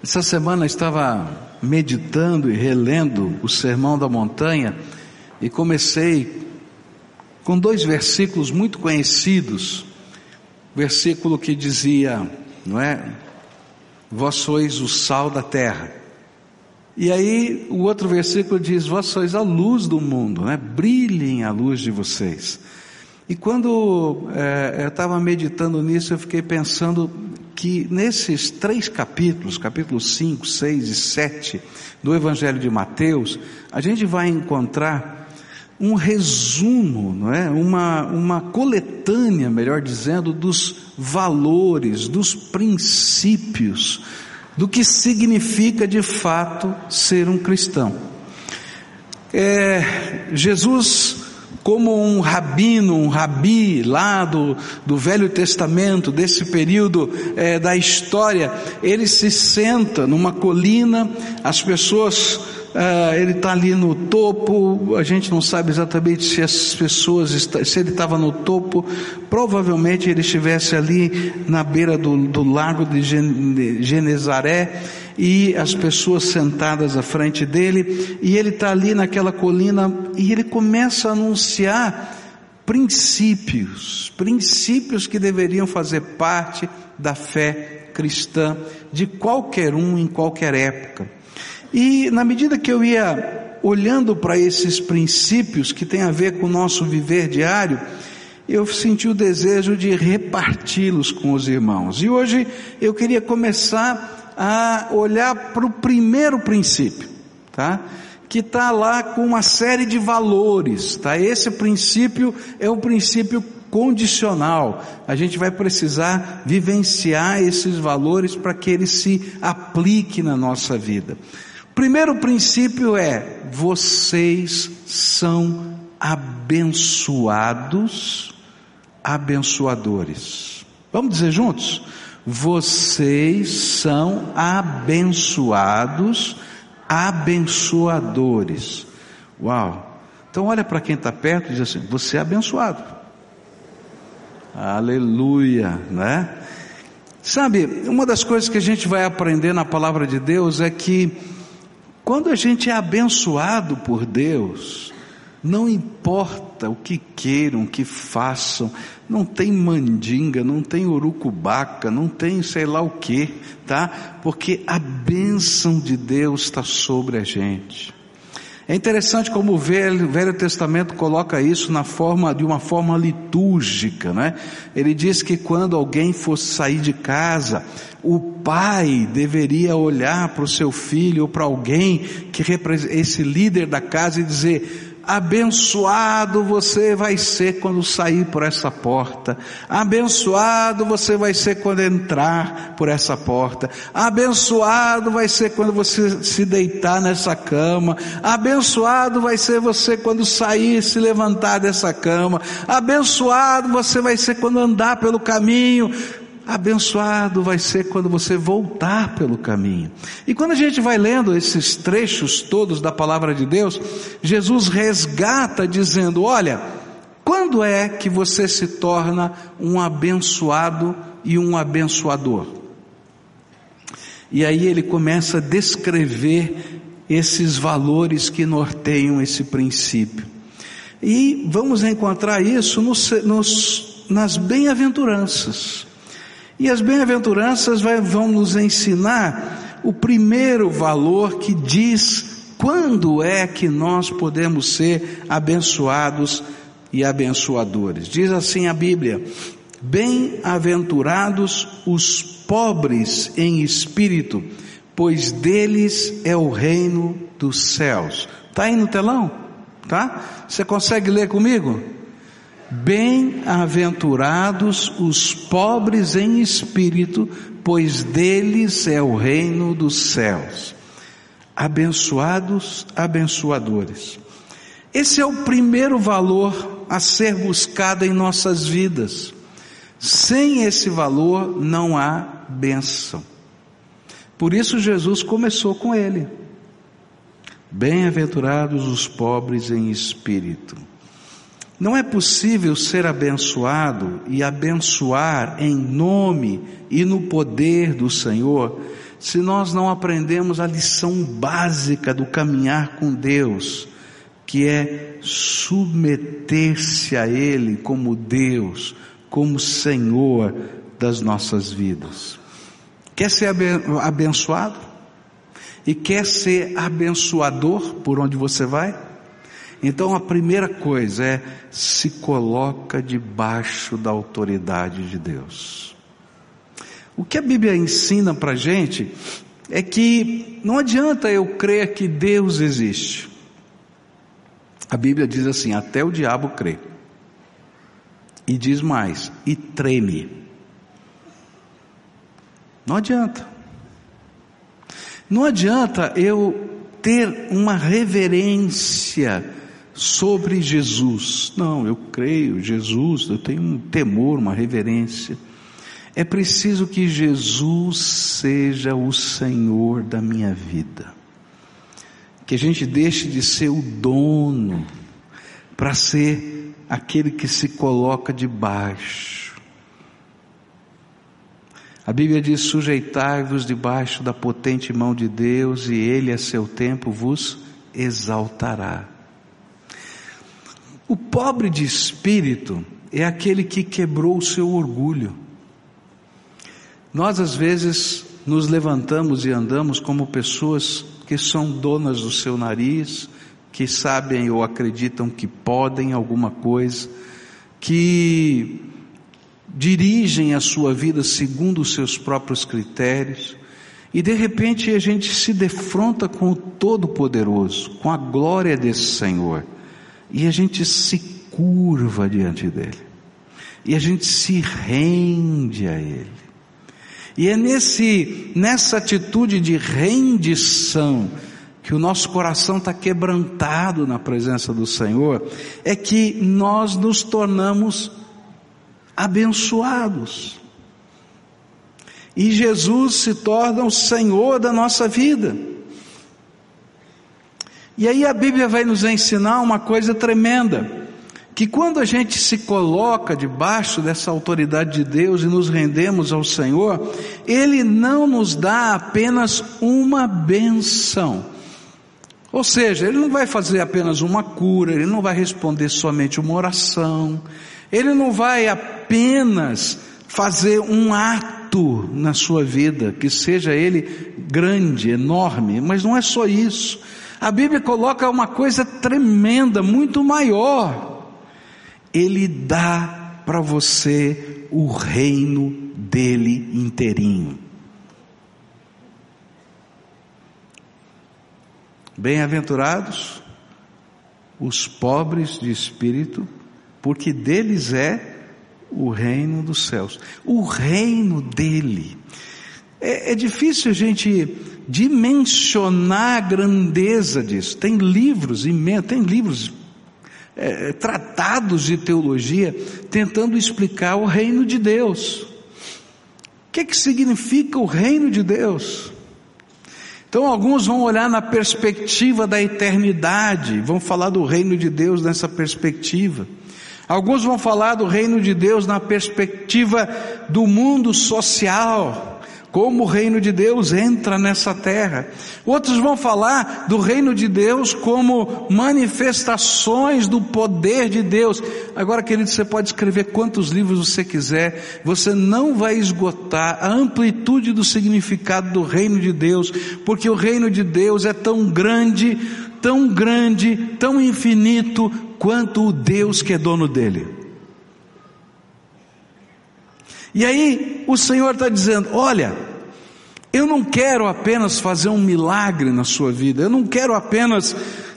Essa semana estava meditando e relendo o Sermão da Montanha e comecei com dois versículos muito conhecidos. Versículo que dizia, não é? Vós sois o sal da terra. E aí o outro versículo diz: Vós sois a luz do mundo, né? Brilhem a luz de vocês. E quando é, eu estava meditando nisso, eu fiquei pensando que nesses três capítulos, capítulos 5, 6 e 7 do Evangelho de Mateus, a gente vai encontrar um resumo, não é? uma, uma coletânea, melhor dizendo, dos valores, dos princípios, do que significa de fato ser um cristão. É, Jesus como um rabino, um rabi lá do, do Velho Testamento, desse período é, da história, ele se senta numa colina, as pessoas, é, ele está ali no topo, a gente não sabe exatamente se as pessoas, se ele estava no topo, provavelmente ele estivesse ali na beira do, do lago de Genezaré, e as pessoas sentadas à frente dele, e ele está ali naquela colina e ele começa a anunciar princípios, princípios que deveriam fazer parte da fé cristã de qualquer um em qualquer época. E na medida que eu ia olhando para esses princípios que tem a ver com o nosso viver diário, eu senti o desejo de reparti-los com os irmãos. E hoje eu queria começar a olhar para o primeiro princípio, tá? Que está lá com uma série de valores, tá? Esse princípio é um princípio condicional. A gente vai precisar vivenciar esses valores para que ele se aplique na nossa vida. Primeiro princípio é: vocês são abençoados, abençoadores. Vamos dizer juntos? Vocês são abençoados, abençoadores. Uau! Então olha para quem está perto e diz assim: você é abençoado. Aleluia, né? Sabe, uma das coisas que a gente vai aprender na palavra de Deus é que quando a gente é abençoado por Deus, não importa o que queiram, o que façam, não tem mandinga, não tem urucubaca, não tem sei lá o que, tá? Porque a bênção de Deus está sobre a gente. É interessante como o Velho, Velho Testamento coloca isso na forma de uma forma litúrgica, né? Ele diz que quando alguém fosse sair de casa, o pai deveria olhar para o seu filho ou para alguém que esse líder da casa e dizer: Abençoado você vai ser quando sair por essa porta. Abençoado você vai ser quando entrar por essa porta. Abençoado vai ser quando você se deitar nessa cama. Abençoado vai ser você quando sair se levantar dessa cama. Abençoado você vai ser quando andar pelo caminho. Abençoado vai ser quando você voltar pelo caminho. E quando a gente vai lendo esses trechos todos da palavra de Deus, Jesus resgata dizendo: Olha, quando é que você se torna um abençoado e um abençoador? E aí ele começa a descrever esses valores que norteiam esse princípio. E vamos encontrar isso nos, nos, nas bem-aventuranças. E as bem-aventuranças vão nos ensinar o primeiro valor que diz quando é que nós podemos ser abençoados e abençoadores. Diz assim a Bíblia: Bem-aventurados os pobres em espírito, pois deles é o reino dos céus. Está aí no telão? Tá? Você consegue ler comigo? Bem-aventurados os pobres em espírito, pois deles é o reino dos céus. Abençoados, abençoadores. Esse é o primeiro valor a ser buscado em nossas vidas. Sem esse valor não há bênção. Por isso Jesus começou com ele. Bem-aventurados os pobres em espírito. Não é possível ser abençoado e abençoar em nome e no poder do Senhor se nós não aprendemos a lição básica do caminhar com Deus, que é submeter-se a Ele como Deus, como Senhor das nossas vidas. Quer ser abençoado? E quer ser abençoador por onde você vai? Então a primeira coisa é se coloca debaixo da autoridade de Deus. O que a Bíblia ensina para gente é que não adianta eu crer que Deus existe. A Bíblia diz assim: até o diabo crê. E diz mais: e treme. Não adianta. Não adianta eu ter uma reverência sobre Jesus. Não, eu creio, Jesus, eu tenho um temor, uma reverência. É preciso que Jesus seja o Senhor da minha vida. Que a gente deixe de ser o dono para ser aquele que se coloca debaixo. A Bíblia diz: sujeitai-vos debaixo da potente mão de Deus, e Ele a seu tempo vos exaltará. O pobre de espírito é aquele que quebrou o seu orgulho. Nós às vezes nos levantamos e andamos como pessoas que são donas do seu nariz, que sabem ou acreditam que podem alguma coisa, que dirigem a sua vida segundo os seus próprios critérios, e de repente a gente se defronta com o Todo-Poderoso, com a glória desse Senhor, e a gente se curva diante dele, e a gente se rende a ele. E é nesse, nessa atitude de rendição, que o nosso coração está quebrantado na presença do Senhor, é que nós nos tornamos abençoados. E Jesus se torna o Senhor da nossa vida. E aí a Bíblia vai nos ensinar uma coisa tremenda, que quando a gente se coloca debaixo dessa autoridade de Deus e nos rendemos ao Senhor, Ele não nos dá apenas uma benção. Ou seja, Ele não vai fazer apenas uma cura, Ele não vai responder somente uma oração, Ele não vai apenas fazer um ato na sua vida, que seja ele grande, enorme, mas não é só isso. A Bíblia coloca uma coisa tremenda, muito maior. Ele dá para você o reino dele inteirinho. Bem-aventurados os pobres de espírito, porque deles é o reino dos céus. O reino dele. É, é difícil a gente dimensionar a grandeza disso. Tem livros imensos, tem livros, é, tratados de teologia, tentando explicar o reino de Deus. O que, é que significa o reino de Deus? Então, alguns vão olhar na perspectiva da eternidade, vão falar do reino de Deus nessa perspectiva. Alguns vão falar do reino de Deus na perspectiva do mundo social, como o reino de Deus entra nessa terra. Outros vão falar do reino de Deus como manifestações do poder de Deus. Agora, querido, você pode escrever quantos livros você quiser, você não vai esgotar a amplitude do significado do reino de Deus, porque o reino de Deus é tão grande, tão grande, tão infinito, quanto o Deus que é dono dele. E aí o Senhor está dizendo: olha, eu não quero apenas fazer um milagre na sua vida, eu não quero apenas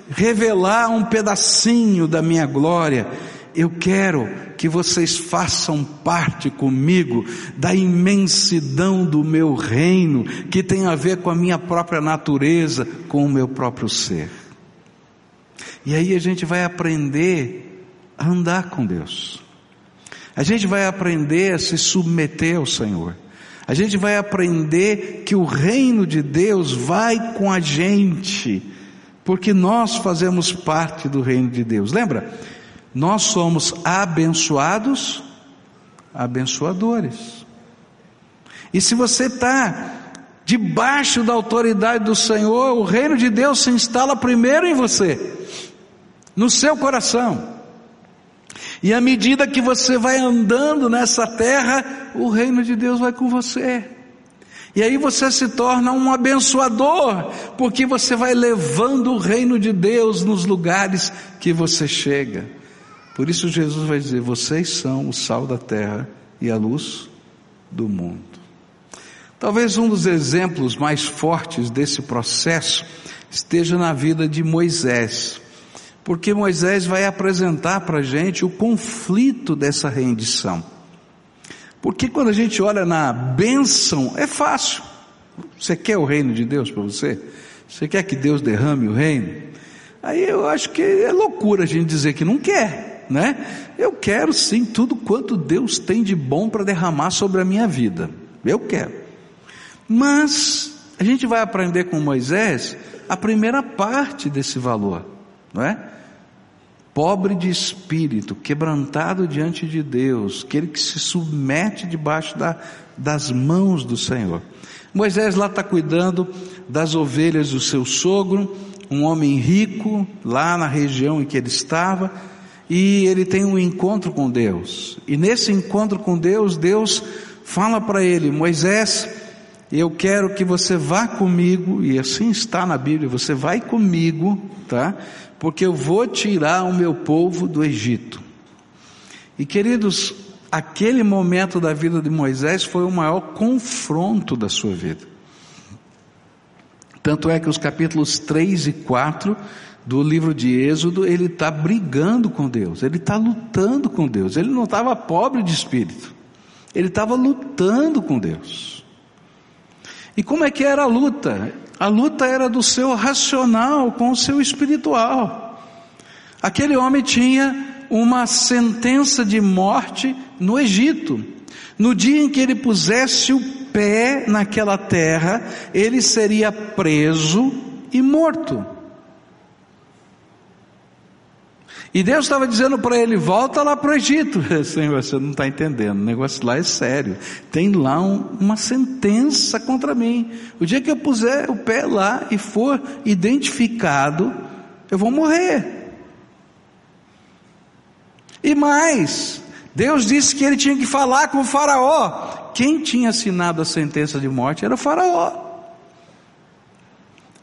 revelar um pedacinho da minha glória, eu quero que vocês façam parte comigo da imensidão do meu reino, que tem a ver com a minha própria natureza, com o meu próprio ser. E aí a gente vai aprender a andar com Deus. A gente vai aprender a se submeter ao Senhor. A gente vai aprender que o reino de Deus vai com a gente, porque nós fazemos parte do reino de Deus. Lembra? Nós somos abençoados, abençoadores. E se você está debaixo da autoridade do Senhor, o reino de Deus se instala primeiro em você, no seu coração. E à medida que você vai andando nessa terra, o reino de Deus vai com você. E aí você se torna um abençoador, porque você vai levando o reino de Deus nos lugares que você chega. Por isso Jesus vai dizer: vocês são o sal da terra e a luz do mundo. Talvez um dos exemplos mais fortes desse processo esteja na vida de Moisés, porque Moisés vai apresentar para a gente o conflito dessa rendição. Porque quando a gente olha na bênção, é fácil. Você quer o reino de Deus para você? Você quer que Deus derrame o reino? Aí eu acho que é loucura a gente dizer que não quer, né? Eu quero sim tudo quanto Deus tem de bom para derramar sobre a minha vida. Eu quero. Mas a gente vai aprender com Moisés a primeira parte desse valor, não é? pobre de espírito, quebrantado diante de Deus, aquele que se submete debaixo da, das mãos do Senhor. Moisés lá está cuidando das ovelhas do seu sogro, um homem rico, lá na região em que ele estava, e ele tem um encontro com Deus. E nesse encontro com Deus, Deus fala para ele: Moisés, eu quero que você vá comigo, e assim está na Bíblia, você vai comigo, tá? porque eu vou tirar o meu povo do Egito. E queridos, aquele momento da vida de Moisés foi o maior confronto da sua vida. Tanto é que os capítulos 3 e 4 do livro de Êxodo, ele está brigando com Deus, ele está lutando com Deus, ele não estava pobre de espírito, ele estava lutando com Deus. E como é que era a luta? A luta era do seu racional com o seu espiritual. Aquele homem tinha uma sentença de morte no Egito. No dia em que ele pusesse o pé naquela terra, ele seria preso e morto. E Deus estava dizendo para ele: volta lá para o Egito. Senhor, você não está entendendo, o negócio lá é sério. Tem lá um, uma sentença contra mim. O dia que eu puser o pé lá e for identificado, eu vou morrer. E mais, Deus disse que ele tinha que falar com o Faraó. Quem tinha assinado a sentença de morte era o Faraó.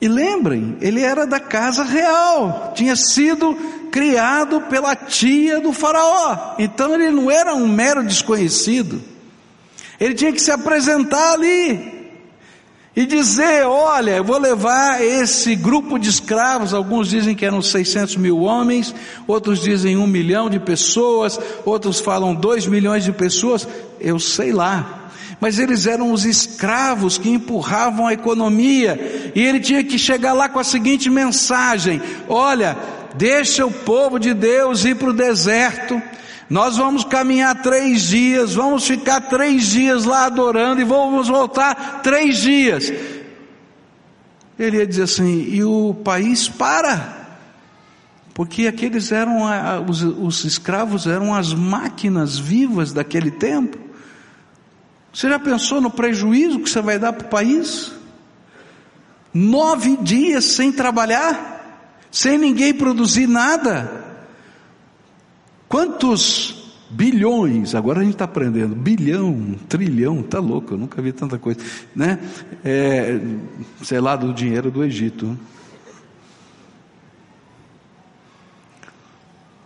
E lembrem, ele era da casa real, tinha sido criado pela tia do Faraó, então ele não era um mero desconhecido, ele tinha que se apresentar ali e dizer: Olha, eu vou levar esse grupo de escravos, alguns dizem que eram 600 mil homens, outros dizem um milhão de pessoas, outros falam dois milhões de pessoas, eu sei lá, mas eles eram os escravos que empurravam a economia, e ele tinha que chegar lá com a seguinte mensagem: olha, deixa o povo de Deus ir para o deserto, nós vamos caminhar três dias, vamos ficar três dias lá adorando e vamos voltar três dias. Ele ia dizer assim, e o país para, porque aqueles eram, os, os escravos eram as máquinas vivas daquele tempo. Você já pensou no prejuízo que você vai dar para o país? Nove dias sem trabalhar, sem ninguém produzir nada. Quantos bilhões, agora a gente está aprendendo, bilhão, trilhão, tá louco, eu nunca vi tanta coisa, né? É, sei lá, do dinheiro do Egito.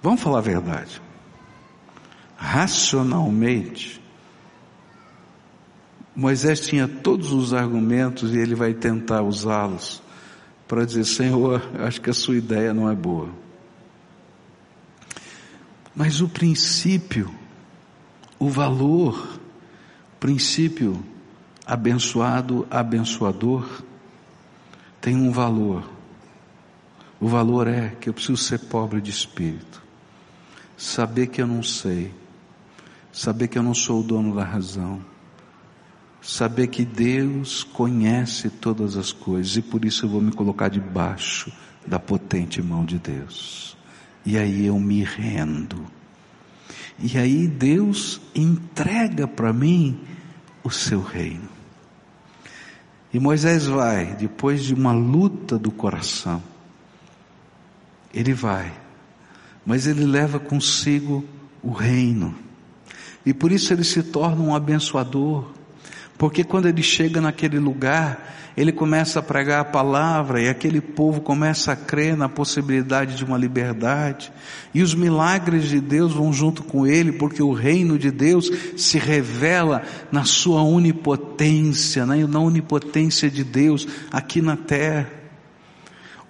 Vamos falar a verdade. Racionalmente, Moisés tinha todos os argumentos e ele vai tentar usá-los para dizer: Senhor, acho que a sua ideia não é boa. Mas o princípio, o valor, princípio abençoado, abençoador, tem um valor. O valor é que eu preciso ser pobre de espírito, saber que eu não sei, saber que eu não sou o dono da razão saber que Deus conhece todas as coisas e por isso eu vou me colocar debaixo da potente mão de Deus. E aí eu me rendo. E aí Deus entrega para mim o seu reino. E Moisés vai, depois de uma luta do coração, ele vai, mas ele leva consigo o reino. E por isso ele se torna um abençoador. Porque quando ele chega naquele lugar, ele começa a pregar a palavra e aquele povo começa a crer na possibilidade de uma liberdade. E os milagres de Deus vão junto com ele, porque o reino de Deus se revela na sua onipotência, na onipotência de Deus aqui na terra.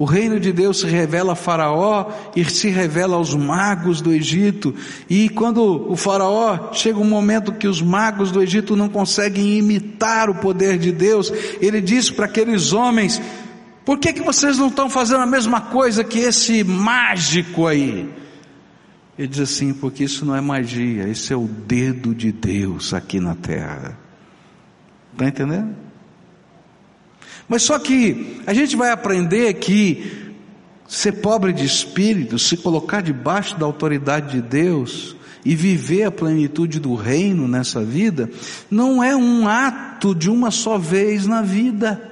O reino de Deus se revela a Faraó e se revela aos magos do Egito. E quando o Faraó chega um momento que os magos do Egito não conseguem imitar o poder de Deus, ele diz para aqueles homens: por que, que vocês não estão fazendo a mesma coisa que esse mágico aí? Ele diz assim: porque isso não é magia, isso é o dedo de Deus aqui na terra. Está entendendo? Mas só que a gente vai aprender que ser pobre de espírito, se colocar debaixo da autoridade de Deus e viver a plenitude do reino nessa vida, não é um ato de uma só vez na vida.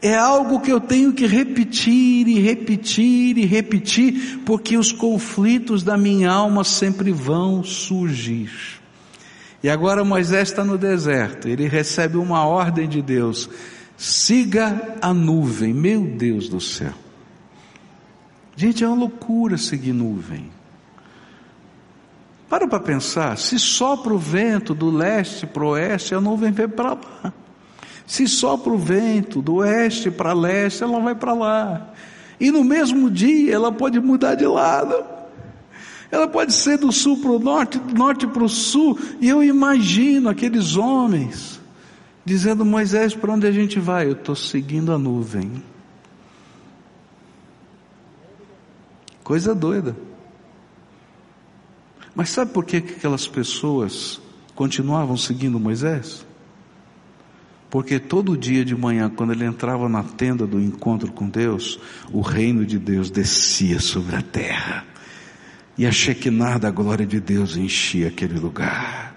É algo que eu tenho que repetir e repetir e repetir, porque os conflitos da minha alma sempre vão surgir. E agora Moisés está no deserto, ele recebe uma ordem de Deus Siga a nuvem, meu Deus do céu. Gente, é uma loucura seguir nuvem. Para para pensar, se sopra o vento do leste para o oeste, a nuvem vem para lá. Se sopra o vento do oeste para leste, ela vai para lá. E no mesmo dia ela pode mudar de lado. Ela pode ser do sul para o norte, do norte para o sul. E eu imagino aqueles homens dizendo: Moisés, para onde a gente vai? Eu estou seguindo a nuvem. Coisa doida. Mas sabe por que aquelas pessoas continuavam seguindo Moisés? Porque todo dia de manhã, quando ele entrava na tenda do encontro com Deus, o reino de Deus descia sobre a terra. E a Shekinah da glória de Deus enchia aquele lugar.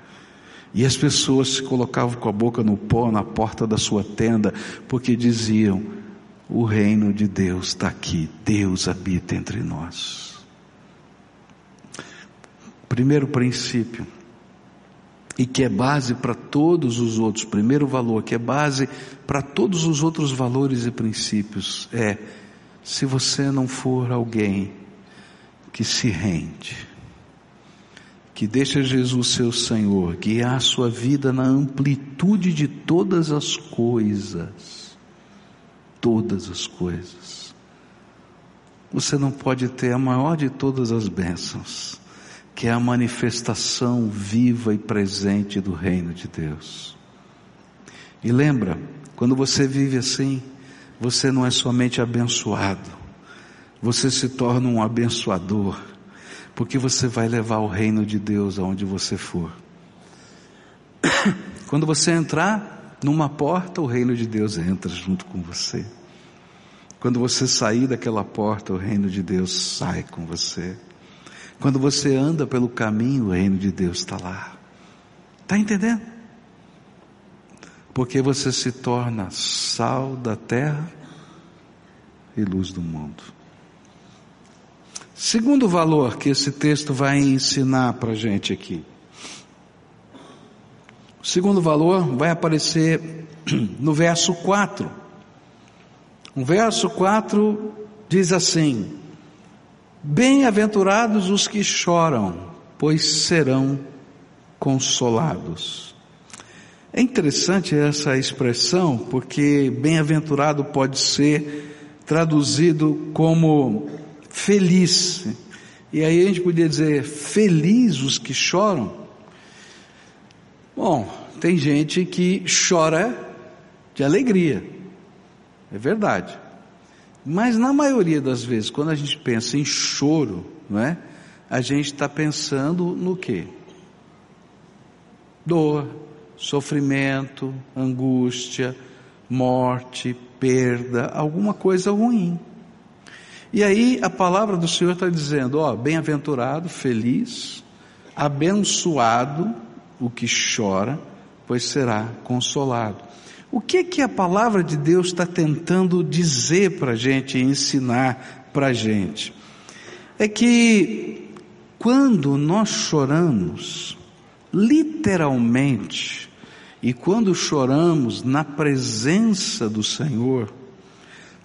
E as pessoas se colocavam com a boca no pó na porta da sua tenda, porque diziam: O reino de Deus está aqui, Deus habita entre nós. Primeiro princípio, e que é base para todos os outros, primeiro valor, que é base para todos os outros valores e princípios, é: se você não for alguém que se rende, que deixa Jesus ser o Senhor, guiar a sua vida na amplitude de todas as coisas, todas as coisas. Você não pode ter a maior de todas as bênçãos, que é a manifestação viva e presente do reino de Deus. E lembra, quando você vive assim, você não é somente abençoado, você se torna um abençoador porque você vai levar o reino de Deus aonde você for. Quando você entrar numa porta, o reino de Deus entra junto com você. Quando você sair daquela porta, o reino de Deus sai com você. Quando você anda pelo caminho, o reino de Deus está lá. Está entendendo? Porque você se torna sal da terra e luz do mundo. Segundo valor que esse texto vai ensinar para a gente aqui. O segundo valor vai aparecer no verso 4. O verso 4 diz assim: Bem-aventurados os que choram, pois serão consolados. É interessante essa expressão, porque bem-aventurado pode ser traduzido como feliz. E aí a gente podia dizer, feliz os que choram. Bom, tem gente que chora de alegria, é verdade. Mas na maioria das vezes, quando a gente pensa em choro, não é? A gente está pensando no quê? Dor, sofrimento, angústia, morte, perda, alguma coisa ruim. E aí a palavra do Senhor está dizendo: ó, bem-aventurado, feliz, abençoado o que chora, pois será consolado. O que que a palavra de Deus está tentando dizer para a gente, ensinar para a gente? É que quando nós choramos, literalmente, e quando choramos na presença do Senhor,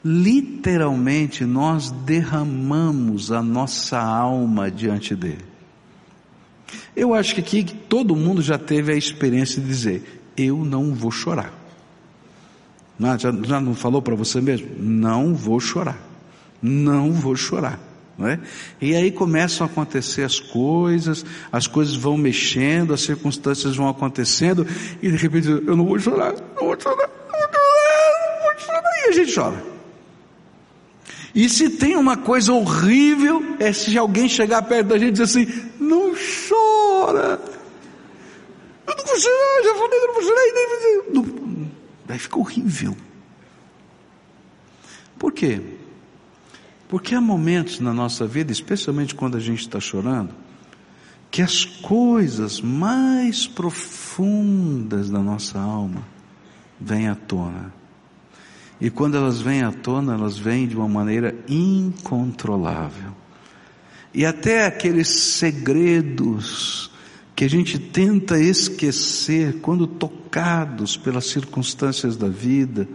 literalmente nós derramamos a nossa alma diante dele. Eu acho que aqui todo mundo já teve a experiência de dizer: Eu não vou chorar. Não, já, já não falou para você mesmo? Não vou chorar. Não vou chorar. É? E aí começam a acontecer as coisas, as coisas vão mexendo, as circunstâncias vão acontecendo, e de repente eu não vou chorar, não vou chorar, não vou chorar, não vou chorar, e a gente chora. E se tem uma coisa horrível, é se alguém chegar perto da gente e dizer assim, não chora. Eu não chorar, já falei que não vou chorar, e nem... Não, vai ficar horrível. Por quê? Porque há momentos na nossa vida, especialmente quando a gente está chorando, que as coisas mais profundas da nossa alma vêm à tona. E quando elas vêm à tona, elas vêm de uma maneira incontrolável. E até aqueles segredos que a gente tenta esquecer quando tocados pelas circunstâncias da vida,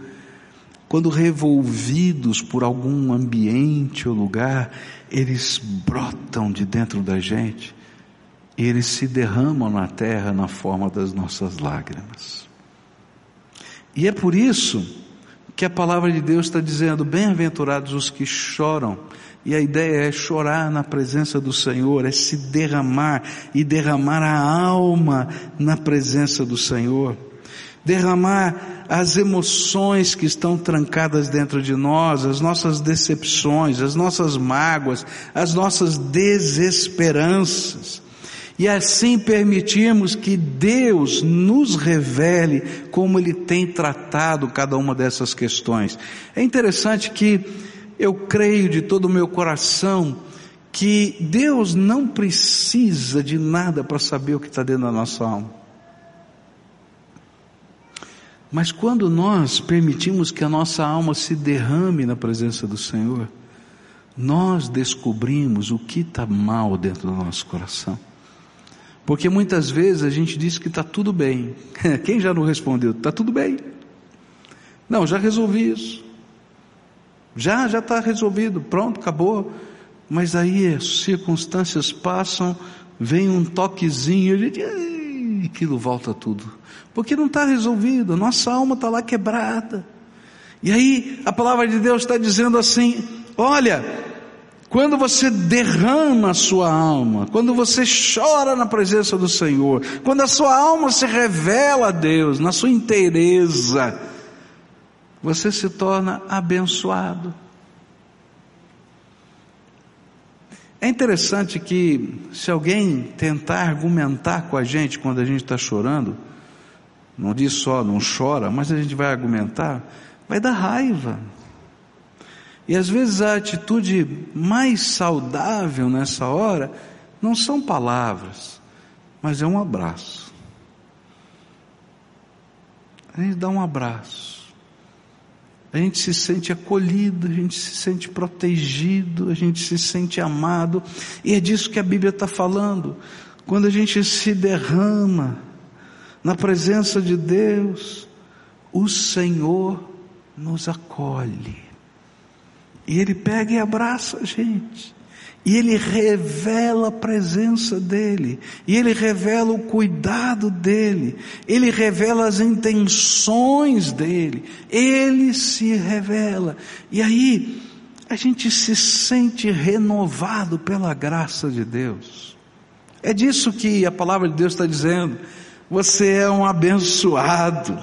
quando revolvidos por algum ambiente ou lugar, eles brotam de dentro da gente e eles se derramam na terra na forma das nossas lágrimas. E é por isso que a palavra de Deus está dizendo: bem-aventurados os que choram. E a ideia é chorar na presença do Senhor, é se derramar e derramar a alma na presença do Senhor derramar as emoções que estão trancadas dentro de nós, as nossas decepções, as nossas mágoas, as nossas desesperanças. E assim permitirmos que Deus nos revele como Ele tem tratado cada uma dessas questões. É interessante que eu creio de todo o meu coração que Deus não precisa de nada para saber o que está dentro da nossa alma. Mas quando nós permitimos que a nossa alma se derrame na presença do Senhor, nós descobrimos o que está mal dentro do nosso coração. Porque muitas vezes a gente diz que está tudo bem. Quem já não respondeu? Está tudo bem. Não, já resolvi isso. Já, já está resolvido. Pronto, acabou. Mas aí as circunstâncias passam, vem um toquezinho, a gente, aquilo volta tudo. Porque não está resolvido, nossa alma está lá quebrada. E aí a palavra de Deus está dizendo assim: olha, quando você derrama a sua alma, quando você chora na presença do Senhor, quando a sua alma se revela a Deus na sua inteireza, você se torna abençoado. É interessante que, se alguém tentar argumentar com a gente quando a gente está chorando, não diz só não chora, mas a gente vai argumentar, vai dar raiva. E às vezes a atitude mais saudável nessa hora não são palavras, mas é um abraço. A gente dá um abraço a gente se sente acolhido, a gente se sente protegido, a gente se sente amado, e é disso que a Bíblia está falando. Quando a gente se derrama na presença de Deus, o Senhor nos acolhe, e Ele pega e abraça a gente. E ele revela a presença dele, e ele revela o cuidado dele, ele revela as intenções dele, ele se revela. E aí a gente se sente renovado pela graça de Deus. É disso que a palavra de Deus está dizendo. Você é um abençoado.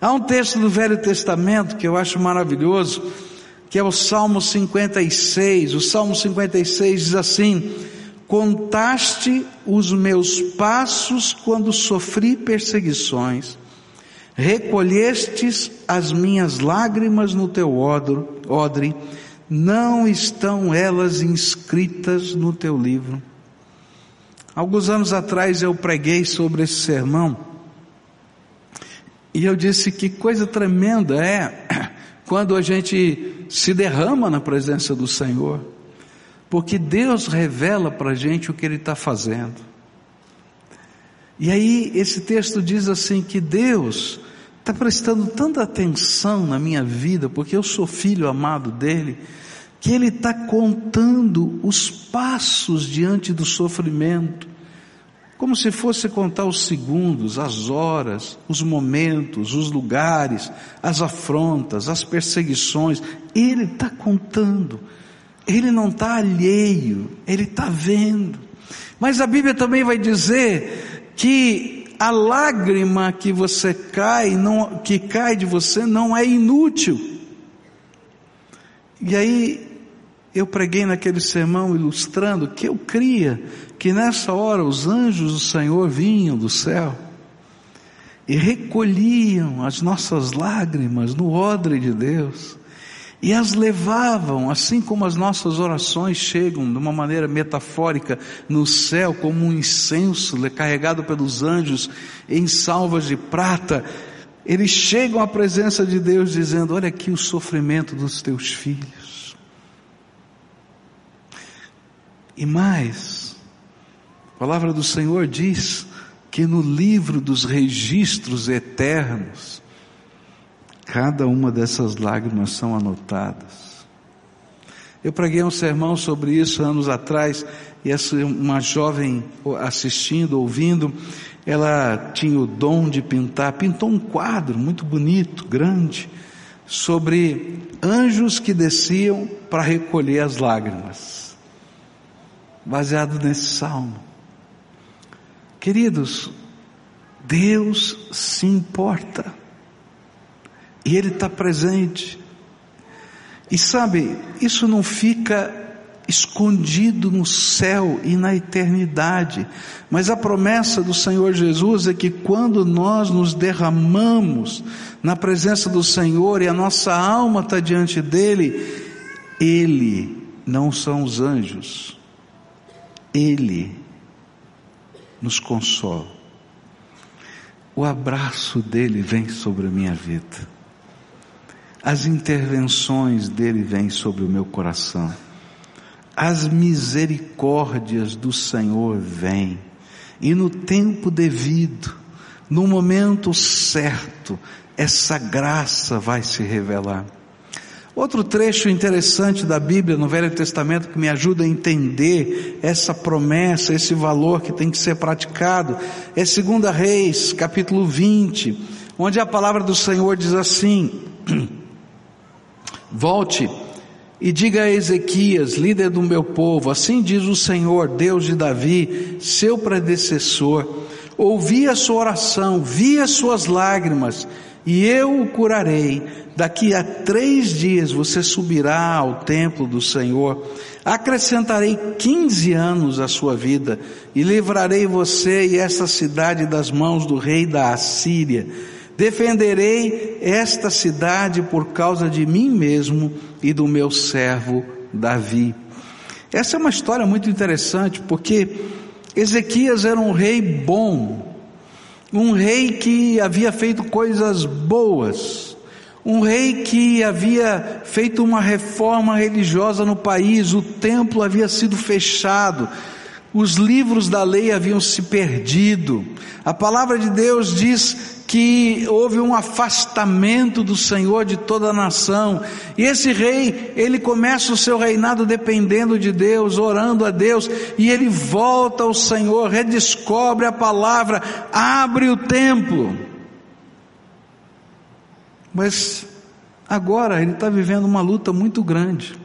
Há um texto do Velho Testamento que eu acho maravilhoso que é o Salmo 56. O Salmo 56 diz assim: Contaste os meus passos quando sofri perseguições, recolhestes as minhas lágrimas no teu odre, não estão elas inscritas no teu livro. Alguns anos atrás eu preguei sobre esse sermão, E eu disse que coisa tremenda é quando a gente se derrama na presença do Senhor, porque Deus revela para a gente o que Ele está fazendo. E aí esse texto diz assim que Deus está prestando tanta atenção na minha vida, porque eu sou filho amado dele, que ele está contando os passos diante do sofrimento, como se fosse contar os segundos, as horas, os momentos, os lugares, as afrontas, as perseguições. Ele está contando, ele não está alheio, ele está vendo. Mas a Bíblia também vai dizer que a lágrima que você cai, não, que cai de você, não é inútil. E aí eu preguei naquele sermão ilustrando que eu cria que nessa hora os anjos do Senhor vinham do céu e recolhiam as nossas lágrimas no odre de Deus e as levavam, assim como as nossas orações chegam de uma maneira metafórica no céu, como um incenso carregado pelos anjos em salvas de prata. Eles chegam à presença de Deus dizendo: Olha aqui o sofrimento dos teus filhos. E mais, a palavra do Senhor diz que no livro dos registros eternos, cada uma dessas lágrimas são anotadas. Eu preguei um sermão sobre isso anos atrás, e essa, uma jovem assistindo, ouvindo, ela tinha o dom de pintar, pintou um quadro muito bonito, grande, sobre anjos que desciam para recolher as lágrimas baseado nesse salmo. Queridos, Deus se importa. E Ele está presente. E sabe, isso não fica escondido no céu e na eternidade. Mas a promessa do Senhor Jesus é que quando nós nos derramamos na presença do Senhor e a nossa alma está diante dele, Ele, não são os anjos, ele nos consola. O abraço dele vem sobre a minha vida. As intervenções dele vêm sobre o meu coração. As misericórdias do Senhor vêm. E no tempo devido, no momento certo, essa graça vai se revelar. Outro trecho interessante da Bíblia no Velho Testamento que me ajuda a entender essa promessa, esse valor que tem que ser praticado, é 2 Reis, capítulo 20, onde a palavra do Senhor diz assim: Volte e diga a Ezequias, líder do meu povo, assim diz o Senhor, Deus de Davi, seu predecessor, ouvi a sua oração, vi as suas lágrimas, e eu o curarei. Daqui a três dias você subirá ao templo do Senhor. Acrescentarei quinze anos à sua vida e livrarei você e esta cidade das mãos do rei da Assíria. Defenderei esta cidade por causa de mim mesmo e do meu servo Davi. Essa é uma história muito interessante porque Ezequias era um rei bom, um rei que havia feito coisas boas, um rei que havia feito uma reforma religiosa no país, o templo havia sido fechado, os livros da lei haviam se perdido. A palavra de Deus diz que houve um afastamento do Senhor de toda a nação. E esse rei, ele começa o seu reinado dependendo de Deus, orando a Deus, e ele volta ao Senhor, redescobre a palavra, abre o templo. Mas agora ele está vivendo uma luta muito grande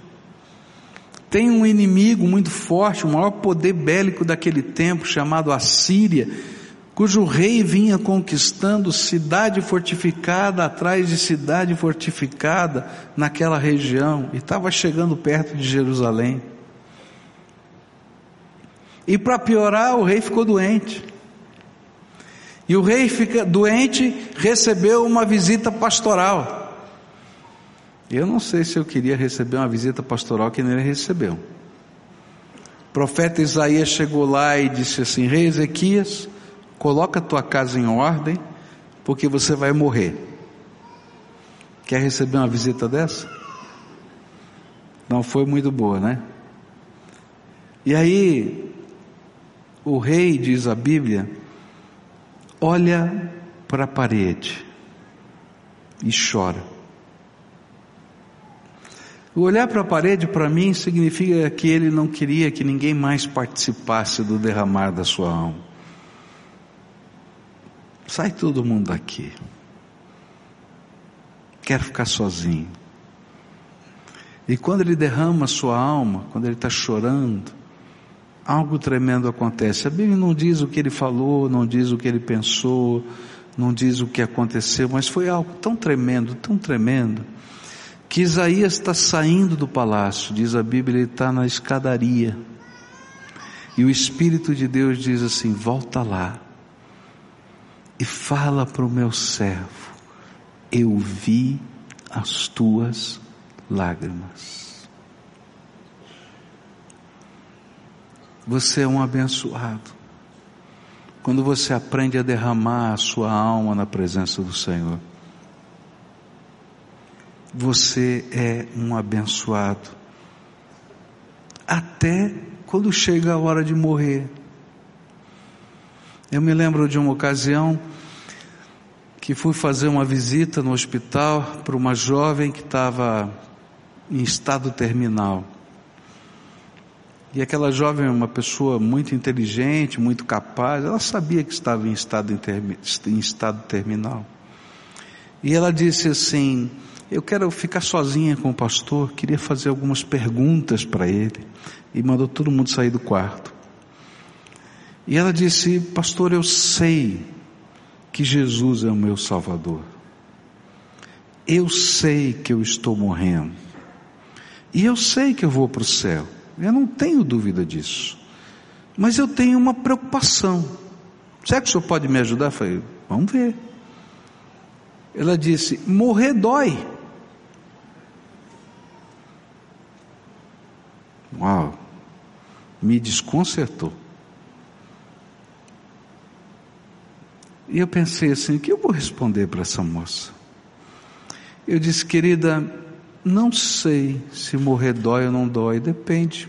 tem um inimigo muito forte, o maior poder bélico daquele tempo, chamado Assíria, cujo rei vinha conquistando cidade fortificada atrás de cidade fortificada naquela região e estava chegando perto de Jerusalém. E para piorar, o rei ficou doente. E o rei fica doente, recebeu uma visita pastoral. Eu não sei se eu queria receber uma visita pastoral que ele recebeu. O profeta Isaías chegou lá e disse assim: Rei Ezequias, coloca tua casa em ordem, porque você vai morrer. Quer receber uma visita dessa? Não foi muito boa, né? E aí, o rei, diz a Bíblia, olha para a parede e chora. O olhar para a parede para mim significa que ele não queria que ninguém mais participasse do derramar da sua alma. Sai todo mundo daqui. Quero ficar sozinho. E quando ele derrama a sua alma, quando ele está chorando, algo tremendo acontece. A Bíblia não diz o que ele falou, não diz o que ele pensou, não diz o que aconteceu, mas foi algo tão tremendo, tão tremendo, que Isaías está saindo do palácio, diz a Bíblia, ele está na escadaria. E o Espírito de Deus diz assim: volta lá e fala para o meu servo, eu vi as tuas lágrimas. Você é um abençoado. Quando você aprende a derramar a sua alma na presença do Senhor. Você é um abençoado. Até quando chega a hora de morrer. Eu me lembro de uma ocasião que fui fazer uma visita no hospital para uma jovem que estava em estado terminal. E aquela jovem é uma pessoa muito inteligente, muito capaz, ela sabia que estava em estado, em estado terminal. E ela disse assim: Eu quero ficar sozinha com o pastor, queria fazer algumas perguntas para ele. E mandou todo mundo sair do quarto. E ela disse: Pastor, eu sei que Jesus é o meu Salvador. Eu sei que eu estou morrendo. E eu sei que eu vou para o céu. Eu não tenho dúvida disso. Mas eu tenho uma preocupação. Será que o senhor pode me ajudar? Eu falei, vamos ver. Ela disse: morrer dói. Uau, me desconcertou. E eu pensei assim: o que eu vou responder para essa moça? Eu disse, querida, não sei se morrer dói ou não dói, depende.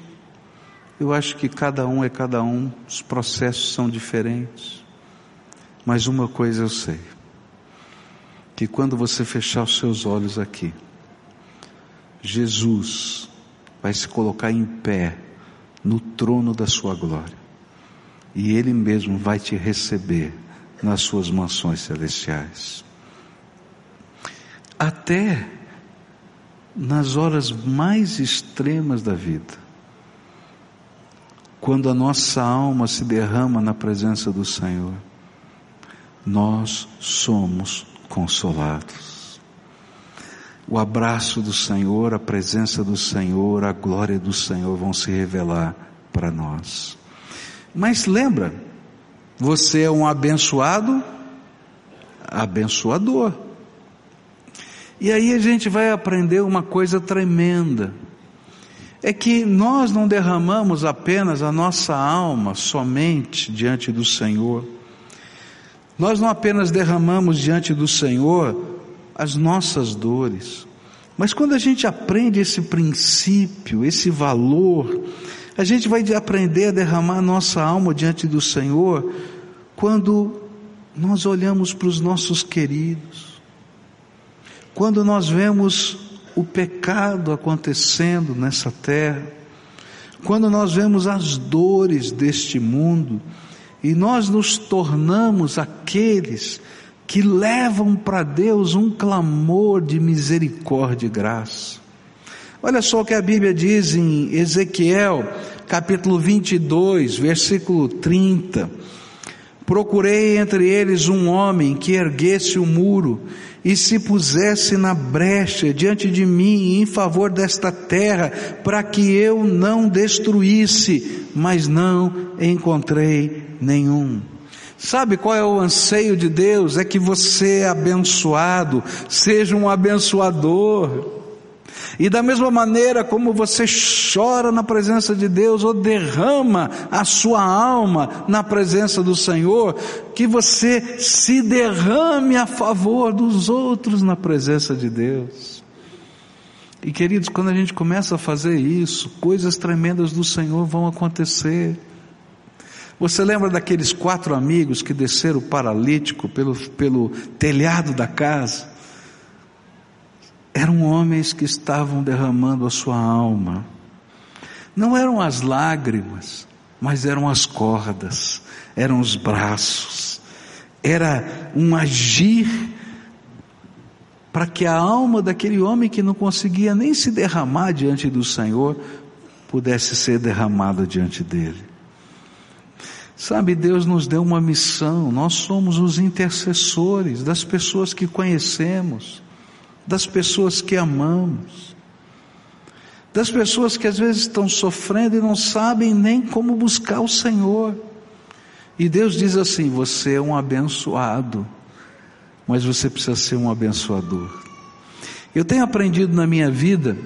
Eu acho que cada um é cada um, os processos são diferentes. Mas uma coisa eu sei: que quando você fechar os seus olhos aqui, Jesus vai se colocar em pé no trono da sua glória, e Ele mesmo vai te receber nas suas mansões celestiais. Até nas horas mais extremas da vida, quando a nossa alma se derrama na presença do Senhor, nós somos consolados. O abraço do Senhor, a presença do Senhor, a glória do Senhor vão se revelar para nós. Mas lembra, você é um abençoado, abençoador. E aí a gente vai aprender uma coisa tremenda. É que nós não derramamos apenas a nossa alma somente diante do Senhor. Nós não apenas derramamos diante do Senhor as nossas dores. Mas quando a gente aprende esse princípio, esse valor, a gente vai aprender a derramar a nossa alma diante do Senhor quando nós olhamos para os nossos queridos quando nós vemos o pecado acontecendo nessa terra, quando nós vemos as dores deste mundo e nós nos tornamos aqueles que levam para Deus um clamor de misericórdia e graça. Olha só o que a Bíblia diz em Ezequiel, capítulo 22, versículo 30. Procurei entre eles um homem que erguesse o muro e se pusesse na brecha diante de mim em favor desta terra, para que eu não destruísse, mas não encontrei nenhum. Sabe qual é o anseio de Deus? É que você, abençoado, seja um abençoador. E da mesma maneira como você chora na presença de Deus ou derrama a sua alma na presença do Senhor, que você se derrame a favor dos outros na presença de Deus. E queridos, quando a gente começa a fazer isso, coisas tremendas do Senhor vão acontecer. Você lembra daqueles quatro amigos que desceram paralítico pelo, pelo telhado da casa? Eram homens que estavam derramando a sua alma. Não eram as lágrimas, mas eram as cordas, eram os braços, era um agir para que a alma daquele homem que não conseguia nem se derramar diante do Senhor pudesse ser derramada diante dele. Sabe, Deus nos deu uma missão, nós somos os intercessores das pessoas que conhecemos, das pessoas que amamos, das pessoas que às vezes estão sofrendo e não sabem nem como buscar o Senhor. E Deus diz assim: você é um abençoado mas você precisa ser um abençoador. Eu tenho aprendido na minha vida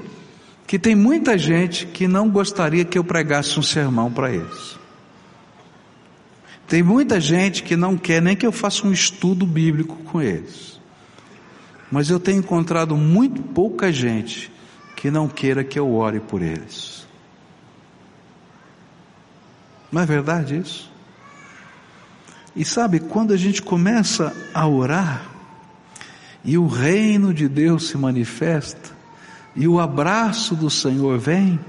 que tem muita gente que não gostaria que eu pregasse um sermão para eles. Tem muita gente que não quer nem que eu faça um estudo bíblico com eles. Mas eu tenho encontrado muito pouca gente que não queira que eu ore por eles. Não é verdade isso? E sabe, quando a gente começa a orar, e o reino de Deus se manifesta, e o abraço do Senhor vem,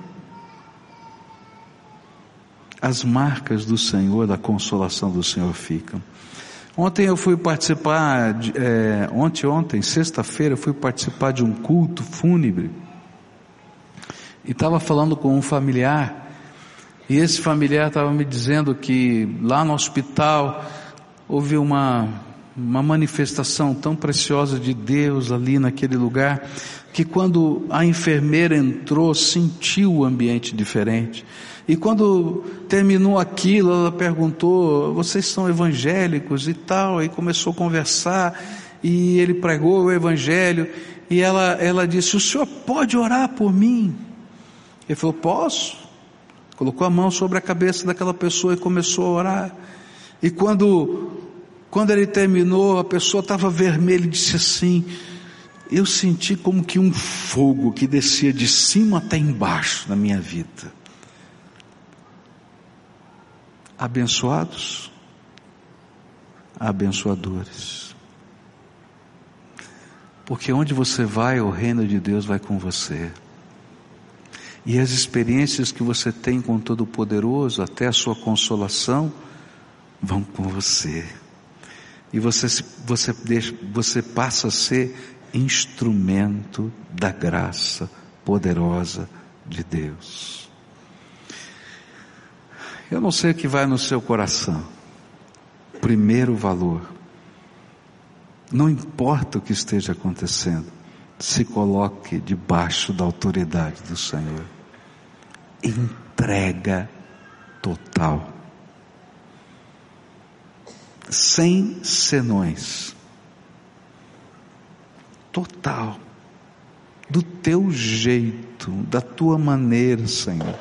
as marcas do Senhor, da consolação do Senhor ficam. Ontem eu fui participar, de, é, ontem, ontem, sexta-feira, eu fui participar de um culto fúnebre, e estava falando com um familiar, e esse familiar estava me dizendo que lá no hospital houve uma uma manifestação tão preciosa de Deus ali naquele lugar, que quando a enfermeira entrou, sentiu o ambiente diferente. E quando terminou aquilo, ela perguntou: vocês são evangélicos e tal? E começou a conversar, e ele pregou o evangelho, e ela, ela disse: O senhor pode orar por mim? Ele falou: Posso. Colocou a mão sobre a cabeça daquela pessoa e começou a orar. E quando quando ele terminou, a pessoa estava vermelha e disse assim: Eu senti como que um fogo que descia de cima até embaixo na minha vida. Abençoados, abençoadores. Porque onde você vai, o reino de Deus vai com você. E as experiências que você tem com Todo-Poderoso, até a sua consolação, vão com você e você, você, você passa a ser instrumento da graça poderosa de Deus. Eu não sei o que vai no seu coração. Primeiro valor. Não importa o que esteja acontecendo, se coloque debaixo da autoridade do Senhor. Entrega total sem senões. Total. Do teu jeito, da tua maneira, Senhor.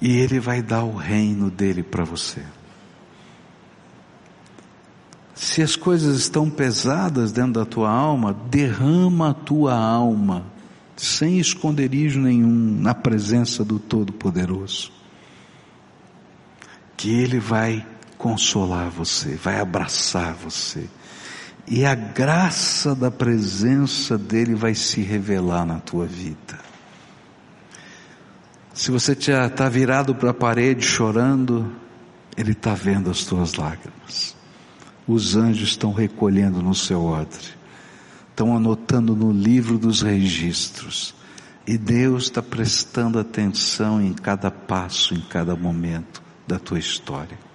E Ele vai dar o reino dele para você. Se as coisas estão pesadas dentro da tua alma, derrama a tua alma, sem esconderijo nenhum, na presença do Todo-Poderoso. Que Ele vai consolar você, vai abraçar você. E a graça da presença dele vai se revelar na tua vida. Se você está virado para a parede chorando, ele está vendo as tuas lágrimas. Os anjos estão recolhendo no seu odre, estão anotando no livro dos registros. E Deus está prestando atenção em cada passo, em cada momento da tua história.